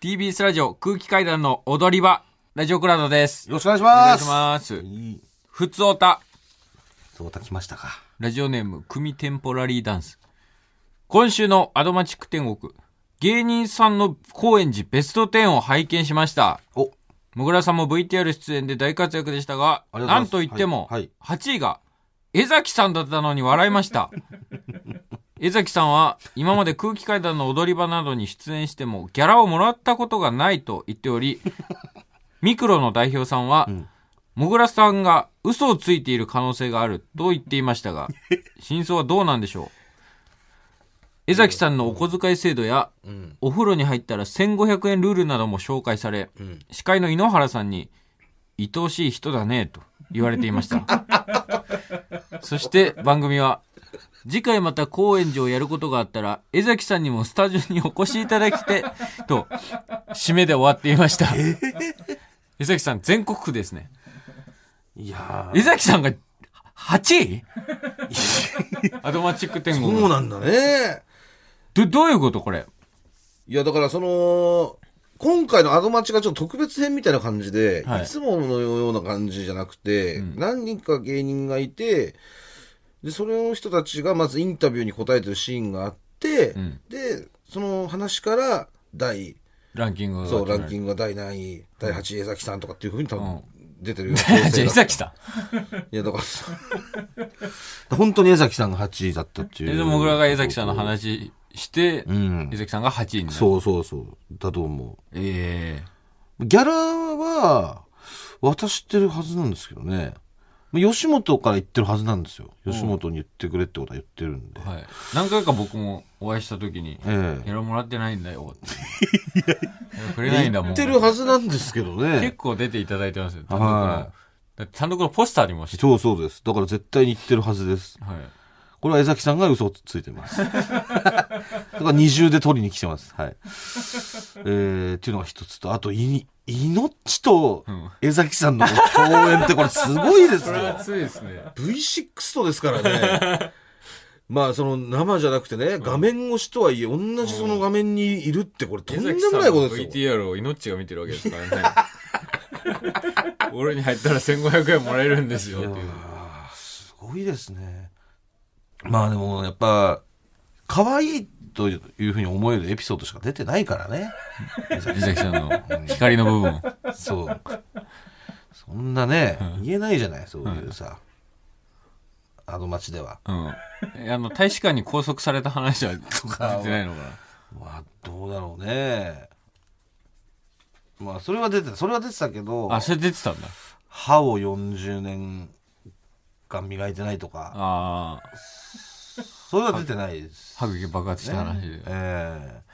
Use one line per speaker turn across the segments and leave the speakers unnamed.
TBS ラジオ空気階段の踊り場、ラジオクラウドです。
よろしくお願いし
お願い
ます。
します。
いい。
ふつおた、
そうた来ましたか。
ラジオネーム、組テンポラリーダンス。今週のアドマチック天国、芸人さんの高円寺ベスト10を拝見しました。
お、
もぐらさんも VTR 出演で大活躍でしたが、
が
なんといっても、
はい
8位が、江崎さんだったのに笑いました。江崎さんは、今まで空気階段の踊り場などに出演しても、ギャラをもらったことがないと言っており、ミクロの代表さんは、
ん
もぐらさんが嘘をついている可能性があると言っていましたが、真相はどうなんでしょう？江崎さんのお小遣い制度や、
うん。
お風呂に入ったら1500円ルールなども紹介され、
うん。
司会の井ノ原さんに、愛おしい人だね、と言われていました。そして番組は、次回また高円寺をやることがあったら、江崎さんにもスタジオにお越しいただきて、と、締めで終わっていました。江崎さん、全国区ですね。
いや
江崎さんが8位？アドマチック天
ー、
国。
そうなんだね。
ど、どういうことこれ？
いや、だからその、今回のアドマチがちょっと特別編みたいな感じで、
はい
い、つものような感じじゃなくて、何人か芸人がいて、で、それの人たちがまずインタビューに答えてるシーンがあって、
ん
で、その話から、第、
ランキングが
そう、ランキ
ン
ングが第何位、第8位江崎さんとかっていうふうに多分
うん
出てるよう
江崎さん。
いや、だからさ、本当に江崎さんが8位だったっていう。
えでもぐらが江崎さんの話して、
うん
江。崎さんが8位になる。
そうそうそう。だと思
え
う。ギャラは、渡してるはずなんですけどね。吉本から言ってるはずなんですよ。吉本に言ってくれってことは言ってるんで。
えはい。何回か僕もお会いした時に、
え
ギャラもらってないんだよって。くれないんだもん。
言ってるはずなんですけど
結
ね。
構出ていただいてますよ。単独の単独のポスターにもして。
そうそうです。だから絶対に言ってるはずです。
はい。
これは江崎さんが嘘をついてます。だから二重で取りに来てます。はい。えー、っていうのが一つと、あと、い、命と
うん
江崎さんの共演ってこれすごいですよ。
熱いですね。
V6 とですからね。まあ、その生じゃなくてね、画面越しとはいえ、同じその画面にいるって、これとんでもないことですよ。
VTR を命が見てるわけですからね。俺に入ったら1500円もらえるんですよっていう。
すごいですね。まあでも、やっぱ、可愛いというふうに思えるエピソードしか出てないからね。江崎
さんの光の部分。
そう。そんなね、言えないじゃない、そういうさ。アドマチでは。
うん。えあの、大使館に拘束された話は出てないのかな？
まあ、どうだろうね。まあ、それは出てた、それは出てたけど、
あ、それ出てたんだ。
歯を40年間磨いてないとか、
ああ、
それは出てないです。
歯茎爆発した話で。
ええ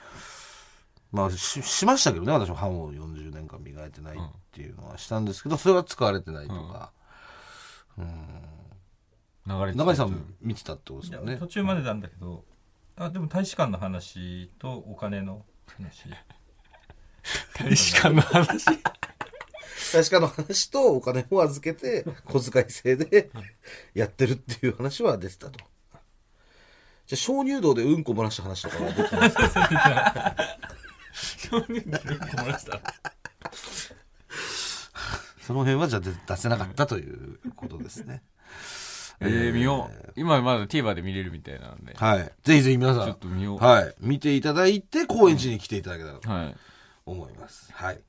まあし、しましたけどね、私も歯を40年間磨いてないっていうのはしたんですけど、それは使われてないとか。
流れてた
中井さん見てたってことですよね
途。中までなんだけどあでも大使館の話とお金の話
大使館の話？
確かの話とお金を預けて、小遣い制でやってるっていう話は出てたと。じゃあ、鍾乳洞でうんこ漏らした話とかは出てない その辺はじゃあ出出せなかったということですね。
えー、見よう。今まだ TVer で見れるみたいなので。
はい。ぜひぜひ皆さ
ちょっと
ん、
見よう。
はい。見ていただいて、高円寺に来ていただけたらと
はい。
思います。はい。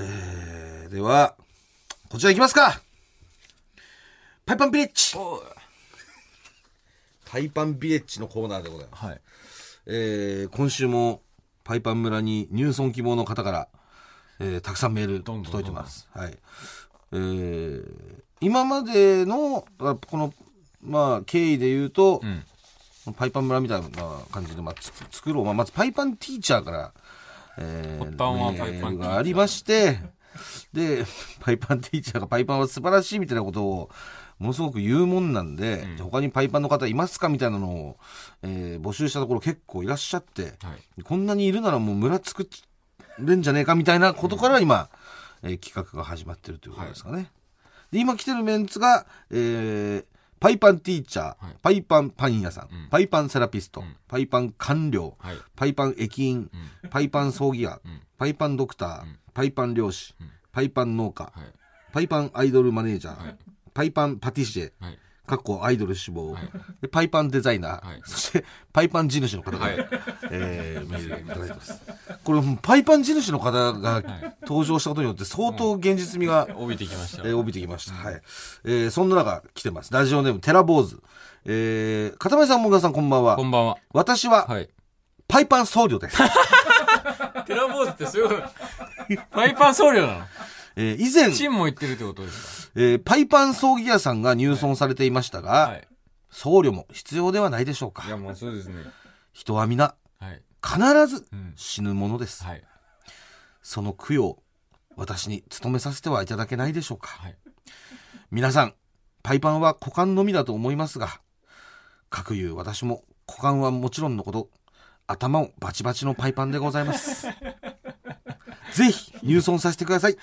えー、では、こちら行きますかパイパンビレッジパイパンビレッジのコーナーでございます。
はい。
えー、今週もパイパン村に入村希望の方から、えー、たくさんメール
どんどん
届いてます。はい。えー、今までの、あこの、まあ、経緯で言うと、
うん。
パイパン村みたいな感じで、まあ、つ作ろう。まあ、まずパイパンティーチャーから、えー、がありまして、で、パイパンティーチャーがパイパンは素晴らしいみたいなことを、ものすごく言うもんなんで、
うん
他にパイパンの方いますかみたいなのを、えー募集したところ結構いらっしゃって、
はい。
こんなにいるならもう村作れんじゃねえかみたいなことから今、えー企画が始まってるということですかね。で今来てるメンツが、えーパイパンティーチャー、
はい。
パイパンパン屋さん、
うん。
パイパンセラピスト、
うん。
パイパン官僚、
はい。
パイパン駅員、パイパン葬儀屋、
うん。
パイパンドクター、パイパン漁師、パイパン農家、
はい。
パイパンアイドルマネージャー、
はい。
パイパンパティシエ、
はい。
かっこアイドル志望、でパイパンデザイナー、
はい
そしてパイパン地主の方が、
はい
えーメールいただいてます。これ、パイパン地主の方が登場したことによって相当現実味が、
帯びてきました。
えー帯びてきました。はい。えーそんな中来てます。ラジオネーム、テラ坊主。えー、片目さん、もぐらさん、こんばんは。
こんばんは。
私は、
はい。
パイパン僧侶です。
テラボーズってすごい、パイパン僧侶なの？
えー以前、
チンも言ってるってことです
えーパイパン葬儀屋さんが入村されていましたが、
かはい。
僧侶も必要ではないでしょうか
い。や、もうそうですね。
人は皆、
はい。
必ず
うん。
死ぬものです。
はい。
その供養、私に務めさせてはいただけないでしょうか。
はい。
皆さん、パイパンは股間のみだと思いますが、かくいう私も股間はもちろんのこと、頭をバチバチのパイパンでございます。ぜひ入村させてください。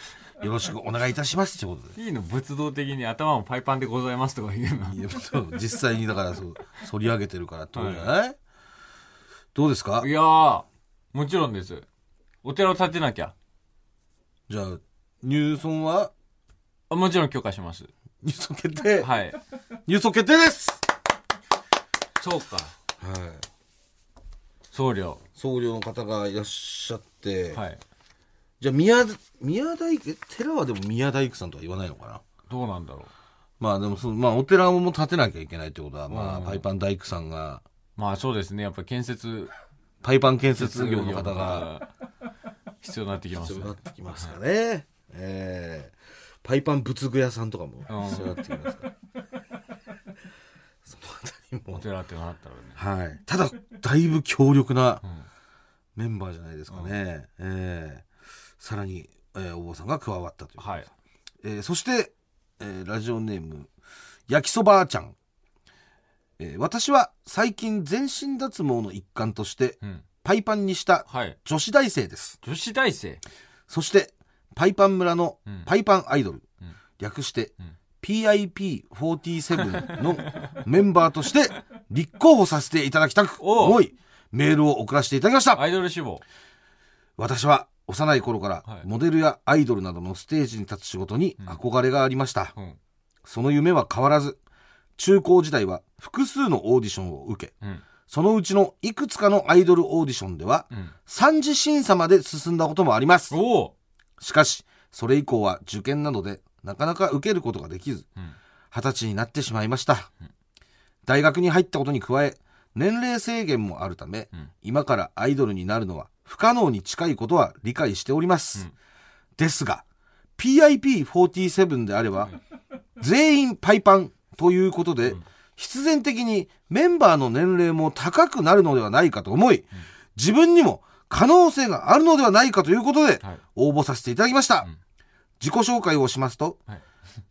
よろしくお願いいたします。ということで。
いいの仏道的に頭もパイパンでございますとか言うの。
いやそう実際にだからそう、反り上げてるからってことじゃない、どうですか？
いやー、もちろんです。お寺を建てなきゃ。
じゃあ、入村は？
あもちろん許可します。
入村決定、
はい。
入村決定です
そうか。
はい。
僧侶。
僧侶の方がいらっしゃって、
はい。
じゃあ宮宮大工え寺はでも宮大工さんとは言わないのかな？
どうなんだろう。
まあでもその、まあお寺も建てなきゃいけないってことは、まあ
うん
パイパン大工さんが、
まあそうですね。やっぱ建設
パイパン建設業の方が
必要になってきますね
必要になってきますかね。えーパイパン仏具屋さんとかも
うん
必要になってきますから。そのあたりも。
お寺ってなったらね。
はい。ただ、だいぶ強力な
うん
メンバーじゃないですかね。えーさらに、えーお坊さんが加わったという。
はい。
えーそして、えーラジオネーム、焼きそばあちゃん。えー私は最近全身脱毛の一環として、
うん。
パイパンにした
はい。
女子大生です。
女子大生？
そして、パイパン村の
うん
パイパンアイドル、
うん
略して、
うん
PIP47 のメンバーとして立候補させていただきたく思い、メールを送らせていただきました。
アイドル志望。
私は幼い頃から
はい
モデルやアイドルなどのステージに立つ仕事に憧れがありました。
うん。
その夢は変わらず、中高時代は複数のオーディションを受け、
うん。
そのうちのいくつかのアイドルオーディションでは、
うん。
三次審査まで進んだこともあります。しかし、それ以降は受験などでなかなか受けることができず、
うん。
二十歳になってしまいました。大学に入ったことに加え、年齢制限もあるため、
うん
今からアイドルになるのは不可能に近いことは理解しております。
うん
ですが、PIP47 であれば、全員パイパンということで、必然的にメンバーの年齢も高くなるのではないかと思い、自分にも可能性があるのではないかということで、
はい。
応募させていただきました。
うん
自己紹介をしますと、
はい。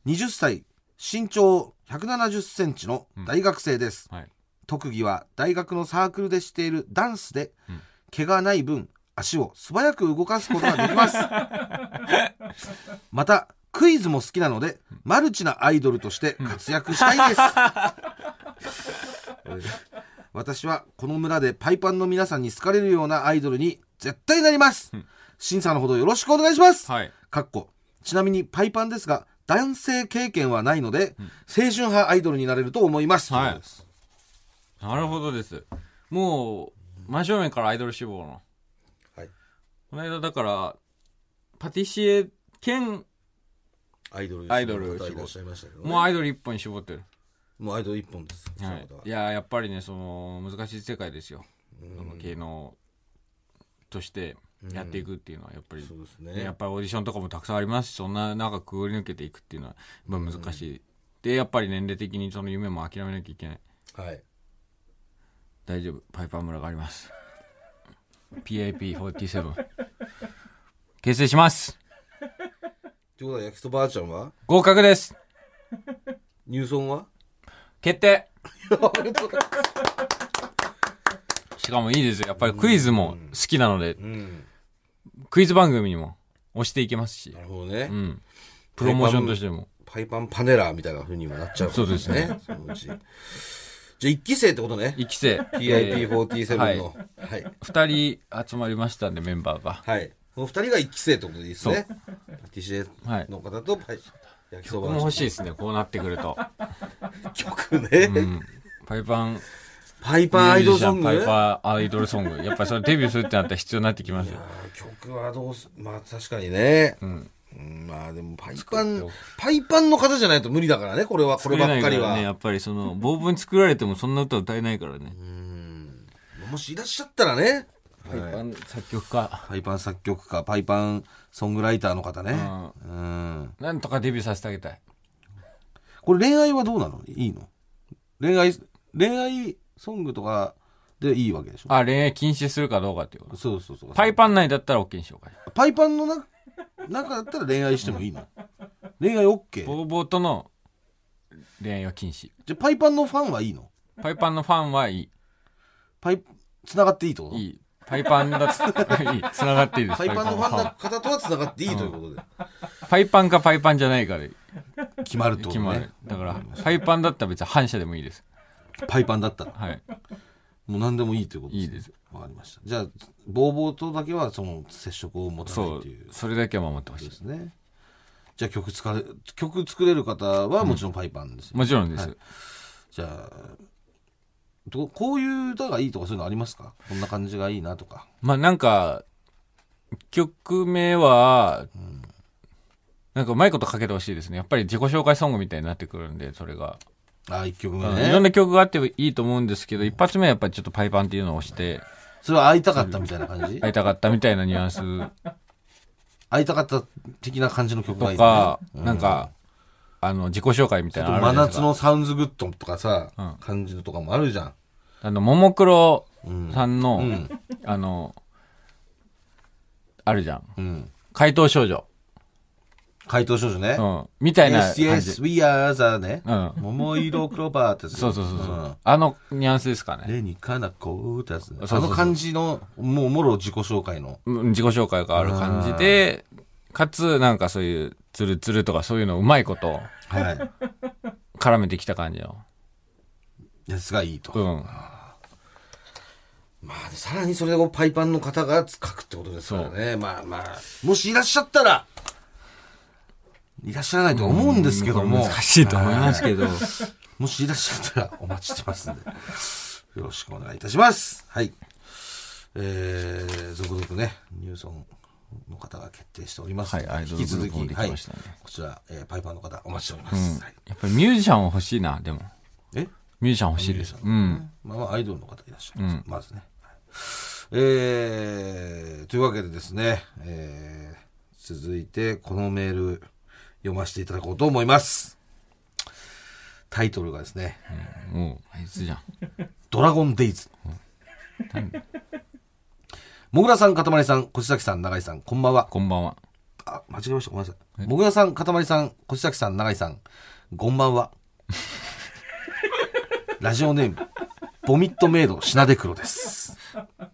20歳、身長170センチの大学生です。
はい。
特技は大学のサークルでしているダンスで、
うん
毛がない分、足を素早く動かすことができます。また、クイズも好きなので、マルチなアイドルとして活躍したいです。私はこの村でパイパンの皆さんに好かれるようなアイドルに絶対なります。審査のほどよろしくお願いします。
はい。
かっこちなみにパイパンですが男性経験はないので、青春派アイドルになれると思います、
はいなるほどです。もう、真正面からアイドル志望の。
はい
この間だから、パティシエ兼、
アイドル
アイドル
いらっしゃいましたけど、ね、
もうアイドル一本に絞ってる。
もうアイドル一本です、そ
はい
の方は。
いや、やっぱりね、その、難しい世界ですよ。なんか芸能としてやっていくっていうのは、やっぱり、
そうです
ね
ね
やっぱりオーディションとかもたくさんありますし、そんな中くぐり抜けていくっていうのは、やっぱ難しい。で、やっぱり年齢的にその夢も諦めなきゃいけない。
はい
大丈夫。パイパー村があります。PIP47。結成します。
ということは焼きそばあちゃんは？
合格です。
入村は？
決定。しかもいいですよ。やっぱりクイズも好きなので、
うん。
クイズ番組にも押していけますし。
な、るほどね、
うん。プロモーションとしても。
パイパンパネラーみたいな風にもなっちゃう
そうですね。
そのうちじゃあ一期生ってことね
一期生。
PIP47 の、
はい
はい
二人集まりましたんで、メンバーが。
はいこの二人が一期生ってことでいいですね。パティシエ
はい
の方とパイ焼きそば
欲しいですね、こうなってくると。
曲ね、
うん。パイパン、
パイパンアイドルソング？
パイパーアイドルソング。やっぱりそれデビューするってなったら必要になってきますよ。
曲はどうすまあ確かにね、
うん。
うんまあでもパイパンパイパンの方じゃないと無理だからねこれはこればっかりは、
ね、やっぱりその、ボーブに作られてもそんな歌歌えないからね。
うん。もしいらっしゃったらね。
パイパン作曲家。
パイパン作曲家パイパンソングライターの方ね。うん。
なんとかデビューさせてあげたい。
これ恋愛はどうなの？いいの？恋愛恋愛ソングとかでいいわけでしょ？
あ、恋愛禁止するかどうかっていうこと。
そうそうそう。
パイパン内だったら OK にしようか。
パイパンのな中だったら恋愛してもいいの？恋愛 OK?
ボー？ボーとの恋愛は禁止。
じゃあパイパンのファンはいいの？
パイパンのファンはいい。
パイ繋がっていいってこと？
いい。パイパンだっ いい。繋がっていいです。
パイパンのファンの
パ
方とは繋がっていいということで
パイパンかパイパンじゃないかで
決まるってことね
決まる。だから、パイパンだったら別に反射でもいいです。
パイパンだったら？
はい。
もう何でもいいということ
いいです。
わかりましたじゃあボーボーとだけはその接触を持たな
そ
いうっていう。
それだけは守ってほしい
で。すねじゃあ曲使れ曲作れる方はもちろんパイパンですよ、
もちろんです。
はいじゃあどこういう歌がいいとかそういうのありますか？こんな感じがいいなとか
まあなんか、曲名は、なんかうまいことかけてほしいですね。やっぱり自己紹介ソングみたいになってくるんで、それが。
ああ一曲目
うん
ね
いろんな曲があってもいいと思うんですけど、一発目はやっぱりちょっとパイパンっていうのを押して、
それは会いたかったみたいな感じ？
会いたかったみたいなニュアンス
会いたかった的な感じの曲がいい、ね、
とか、
うん
なんか、あの、自己紹介みたいなのあるじゃ
真
ないですか。
夏のサウンズグッドとかさ、
うん
感じのとかもあるじゃん。
あの、ももクロ
うん。
さんの、
うん。
あの、あるじゃん。
うん。
怪盗少女。
怪盗少女ね
う。ん。みたいな
Yes,
感じ。
yes, we are the ね。
うん。
桃色クローバーってやつ
そうそうそうそう、
ん
あのニュアンスですかね。
レニカナコってやつね。
そ
の感じの、もうもろ自己紹介の。
うん自己紹介がある感じで、かつ、なんかそういう、ツルツルとかそういうのうまいこと
はい。
絡めてきた感じの。
やつがいいと。
うん。
まあ、さらにそれをパイパンの方が書くってことですからね。まあまあ、もしいらっしゃったら、いらっしゃらないと思うんですけども。
難しいと思いますけど。
もしいらっしゃったらお待ちしてますんで、よろしくお願いいたします。はい。えー、続々ね、ニューソンの方が決定しております。
はいアイドル
引き続き、はい。
できましたね
こちら、えーパイパーの方お待ちしておりま
うん
す。はい、
やっぱりミュージシャンは欲しいな、でも。
え？
ミュージシャン欲しいです。うん。
まあまあ、アイドルの方いらっしゃいます。
うん
まずね。はいえー、というわけでですね、えー、続いてこのメール読ませていただこうと思います。タイトルがですね、
もう、あいつじゃん。
ドラゴンデイズ。もぐらさん、かたまりさん、こちさきさん、長井さん、こんばんは。
こんばんは。
あ、間違えました。ごめんなさい。もぐらさん、かたまりさん、こちさきさん、長井さん、こんばんは。ラジオネーム、ボミットメイド、シナデクロです。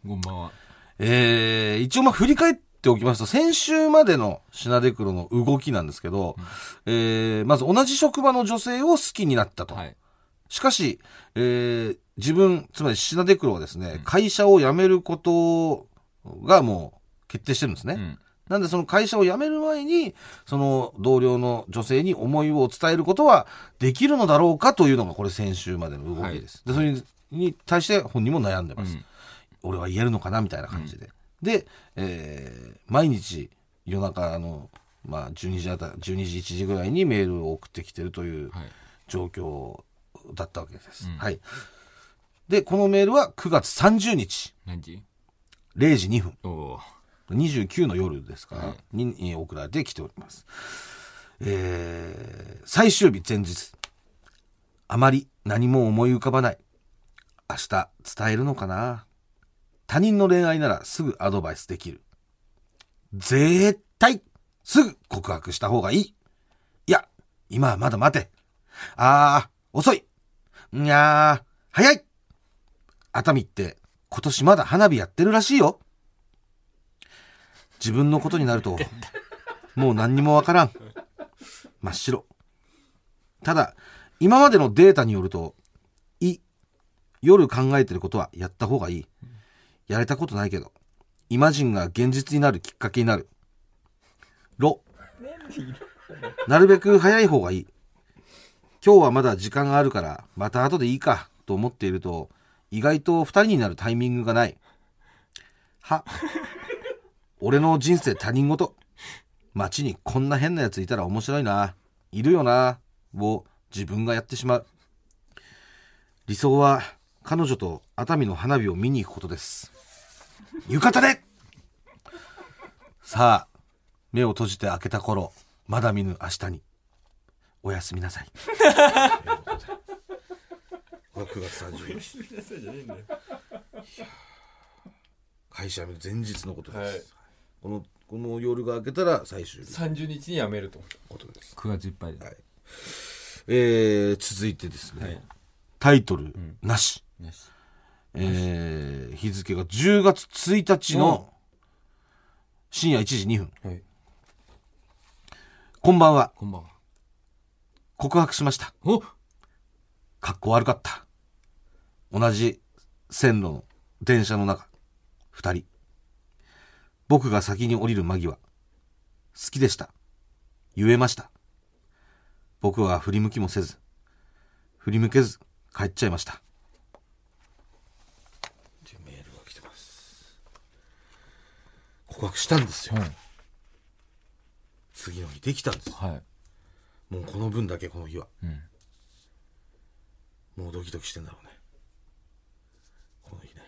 こんばんは。
えー、一応まあ振り返っておきますと、先週までのシナデクロの動きなんですけど、えー、まず同じ職場の女性を好きになったと。
はい。
しかし、えー、自分、つまりシナデクロはですね、会社を辞めることがもう決定してるんですね。
うん。
なんでその会社を辞める前に、その同僚の女性に思いを伝えることはできるのだろうかというのがこれ先週までの動きです。で、それに対して本人も悩んでます。
うん
俺は言えるのかなみたいな感じで。で、えー毎日夜中の、まあ12時あた12時1時ぐらいにメールを送ってきてるという
はい。
状況だったわけです。
うん
はい。で、このメールは9月30日、
何時
？0時2分。
おお
29の夜ですから、
はい
にえー送られてきております。えー最終日前日。あまり何も思い浮かばない。明日伝えるのかな？他人の恋愛ならすぐアドバイスできる。絶対すぐ告白した方がいい。いや、今はまだ待て。あー、遅い。いやー、早い。熱海って今年まだ花火やってるらしいよ。自分のことになると、もう何にもわからん。真っ白。ただ、今までのデータによると、い、夜考えてることはやった方がいい。やれたことないけど、イマジンが現実になるきっかけになる。ロ。なるべく早い方がいい。今日はまだ時間があるから、また後でいいか、と思っていると、意外と二人になるタイミングがない。は。俺の人生他人事。街にこんな変なやついたら面白いな。いるよな。を自分がやってしまう。理想は彼女と熱海の花火を見に行くことです。浴衣でさあ、目を閉じて開けた頃、まだ見ぬ明日に。おやすみなさい。これ9月30日。会社辞める前日のことです。
はい
この、この夜が明けたら最終日の
30日に辞めると
ことです。
9月いっぱいで。
はいえー、続いてですね、
はい
タイトル、なし。
よし
えー、日付が10月1日の深夜1時2分。
はい
こんばんは。
こんばんは。
告白しました。
お
かっこ悪かった。同じ線路の電車の中、二人。僕が先に降りる間際。好きでした。言えました。僕は振り向きもせず、振り向けず帰っちゃいました。っていうメールが来てます。告白したんですよ。
うん
次の日できたんです。
はい。
もうこの分だけこの日は。
うん。
もうドキドキしてんだろうね。この日ね。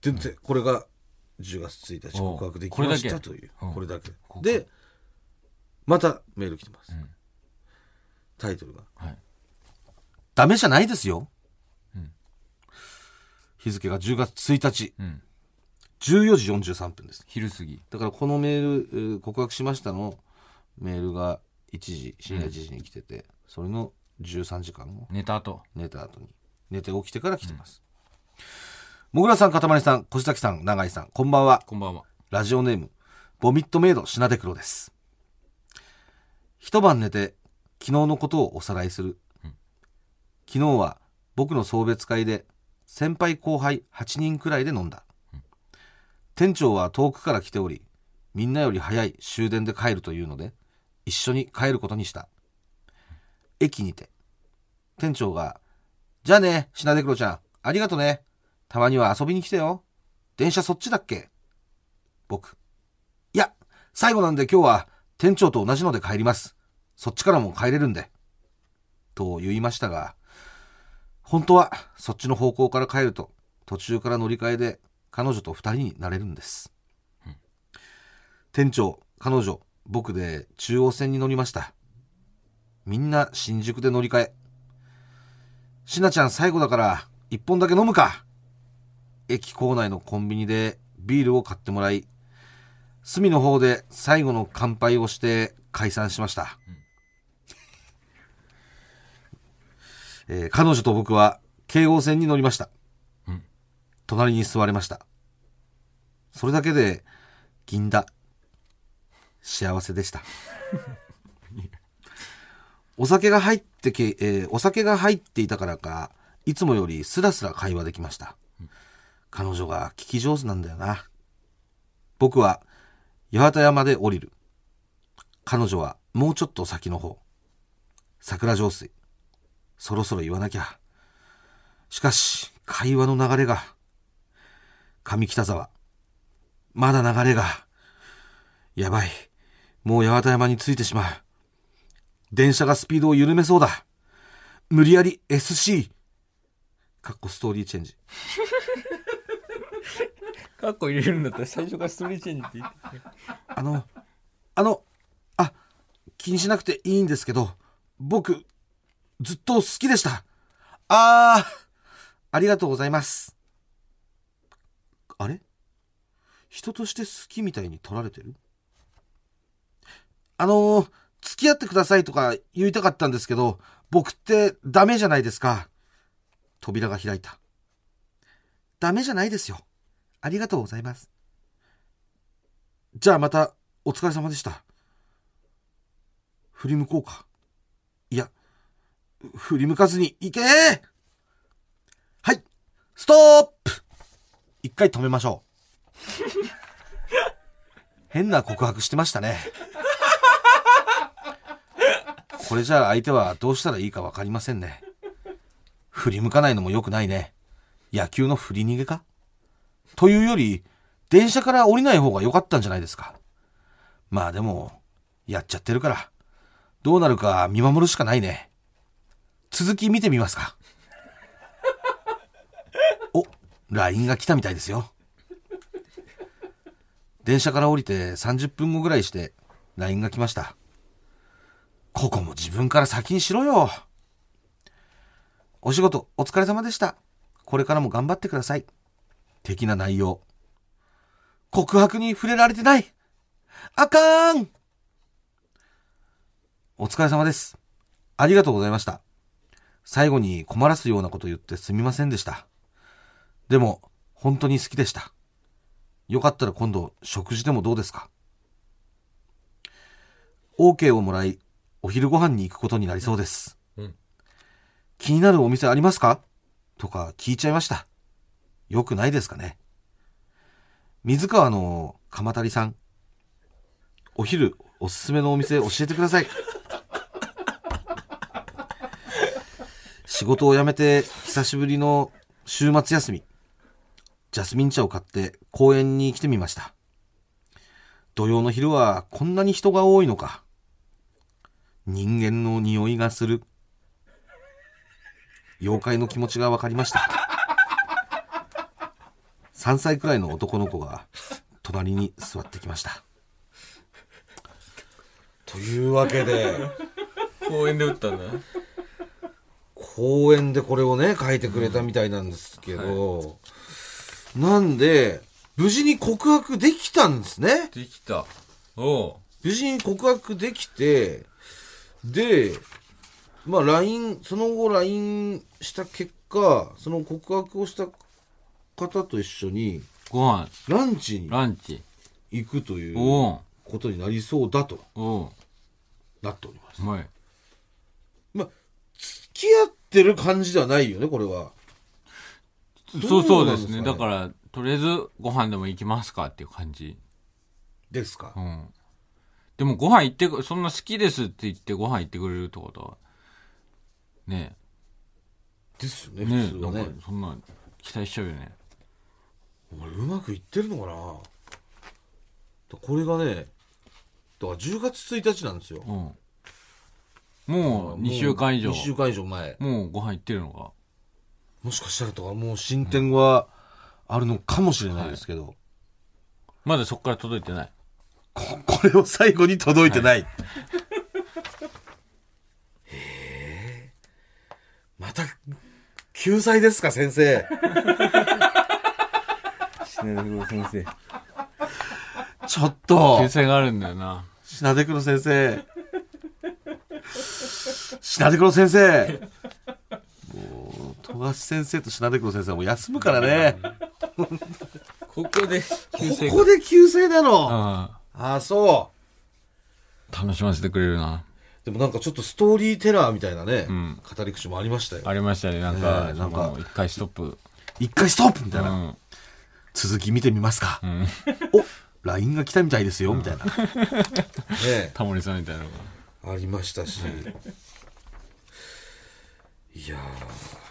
で、でこれが10月1日告白できまし
これだけ
たという。
うん
これだけ。で、またメール来てます。
ん
タイトルが。
はい。
ダメじゃないですよ。
うん
日付が10月1日、
うん。
14時43分です。
昼過ぎ。
だからこのメール、えー告白しましたのメールが1時、深夜1時に来てて、それの13時間後。
寝た後。
寝た後に寝て起きてから来てます、もぐらさんかたまりさん小崎さん永井さんこんばんは
こんばんは。
ラジオネームボミットメイドシナデクロです一晩寝て昨日のことをおさらいする、昨日は僕の送別会で先輩後輩8人くらいで飲んだ、店長は遠くから来ておりみんなより早い終電で帰るというので一緒に帰ることにした駅にて店長が「じゃあねシナデクロちゃんありがとねたまには遊びに来てよ電車そっちだっけ?」僕。いや、最後なんで今日は店長と同じので帰ります。そっちからも帰れるんで。と言いましたが、本当はそっちの方向から帰ると途中から乗り換えで彼女と二人になれるんです。店長、彼女、僕で中央線に乗りました。みんな新宿で乗り換え。しなちゃん最後だから一本だけ飲むか。駅構内のコンビニでビールを買ってもらい、隅の方で最後の乾杯をして解散しました。えー彼女と僕は京王線に乗りました。
うん
隣に座れました。それだけで銀だ。幸せでした。お酒が入ってけ、えーお酒が入っていたからか、いつもよりスラスラ会話できました。彼女が聞き上手なんだよな。僕は八幡山で降りる。彼女はもうちょっと先の方。桜上水。そろそろ言わなきゃ。しかし、会話の流れが。上北沢。まだ流れが。やばい。もう八幡山に着いてしまう。電車がスピードを緩めそうだ。無理やり SC。かっこストーリーチェンジ。
カッコ入れるんだったら最初からストーリーチェンジって言って
あの、あの、あ、気にしなくていいんですけど、僕、ずっと好きでした。あー、ありがとうございます。あれ？人として好きみたいに取られてる？あのー、付き合ってくださいとか言いたかったんですけど、僕ってダメじゃないですか。扉が開いた。ダメじゃないですよ。ありがとうございます。じゃあまたお疲れ様でした。振り向こうか。いや、振り向かずに行けはい、ストップ一回止めましょう。変な告白してましたね。これじゃあ相手はどうしたらいいかわかりませんね。振り向かないのも良くないね。野球の振り逃げか？というより、電車から降りない方が良かったんじゃないですか。まあでも、やっちゃってるから、どうなるか見守るしかないね。続き見てみますか。お、LINE が来たみたいですよ。電車から降りて30分後ぐらいして LINE が来ました。ここも自分から先にしろよ。お仕事お疲れ様でした。これからも頑張ってください。的な内容。告白に触れられてない。あかーんお疲れ様です。ありがとうございました。最後に困らすようなこと言ってすみませんでした。でも、本当に好きでした。よかったら今度食事でもどうですか ?OK をもらい、お昼ご飯に行くことになりそうです。
うん
気になるお店ありますか？とか聞いちゃいました。よくないですかね？水川の鎌足さん。お昼おすすめのお店教えてください。仕事を辞めて久しぶりの週末休み。ジャスミン茶を買って公園に来てみました。土曜の昼はこんなに人が多いのか。人間の匂いがする。妖怪の気持ちがわかりました。3歳くらいの男の子が隣に座ってきました。というわけで、
公園で打ったんだ。
公園でこれをね、書いてくれたみたいなんですけど、なんで、無事に告白できたんですね。
できた。おう。
無事に告白できて、で、まあ LINE、その後 LINE した結果、その告白をした方と一緒に
ご飯、
ランチに
ランチ。
行くという
おう。
ことになりそうだと
おう。
なっております。
はい。
まあ、付き合ってる感じではないよね、これは。
そうそうですね。だから、とりあえずご飯でも行きますかっていう感じ。
ですか
う。ん。でもご飯行ってく、そんな好きですって言ってご飯行ってくれるってことは、ね
ですよね、
え、ねえ、
普通はね。
そんな期待しちゃうよね。
俺うまくいってるのかなこれがね、だから10月1日なんですよ。
うん。もう2週間以上
2。週間以上前。
もうご飯行ってるのか。
もしかしたらとか、もう進展はあるのかもしれないですけど、
まだそこから届いてない。
ここれを最後に届いてない。へえ。また、救済ですか、先生。
先生。
ちょっと
救、済があるんだよな。
品出黒先生。品出黒先生。富樫先生と品出黒先生はもう休むからね。
ここで
ここで救済なの。
あ
ああ、そ
あ、楽しませてくれるな。
う。でもなんかちょっとストーリーテラーみたいなね、
ん
語り口もありましたよ。
ありましたね。なん
え
か、
えなんか
一回ストップ。
一回ストップみたいな。
うん。
続き見てみますか。
うん。
お LINE が来たみたいですよ、みたいな。ねえ
タモリさんみたいなのが。
ありましたし。いやー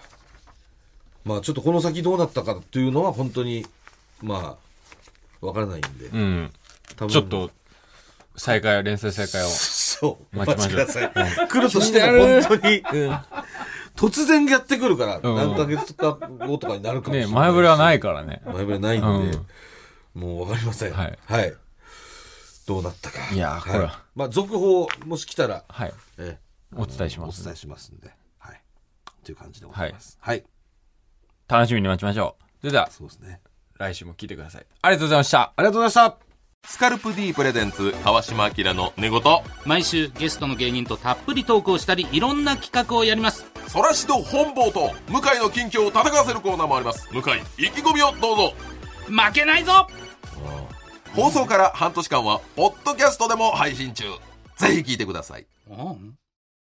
まあちょっとこの先どうなったかっていうのは本当に、まあ、わからないんで。
うん。
多分
ちょっと、再開、連載再開を。
そう。お
待
待
ちましょう
ちください。来るとしても本当に、突然やってくるから、
うん
何ヶ月か後とかになるかもしれない。
前触れはないからね。
前触れないんで、もうわかりません。
はい
はい。どうなったか。
いやーこれは
はいまあ、続報、もし来たら、
はい。
ええ
お伝えします
お伝えしますんで。はい。という感じでございます。はい。
楽しみに待ちましょう。それでは、
そうですね。
来週も聞いてください。ありがとうございました。
ありがとうございました。
スカルプ D プレゼンツ川島明の寝言
毎週ゲストの芸人とたっぷりトークをしたりいろんな企画をやります
そらしど本坊と向井の近況を戦わせるコーナーもあります向井意気込みをどうぞ
負けないぞ
放送から半年間はポッドキャストでも配信中ぜひ聞いてください
うん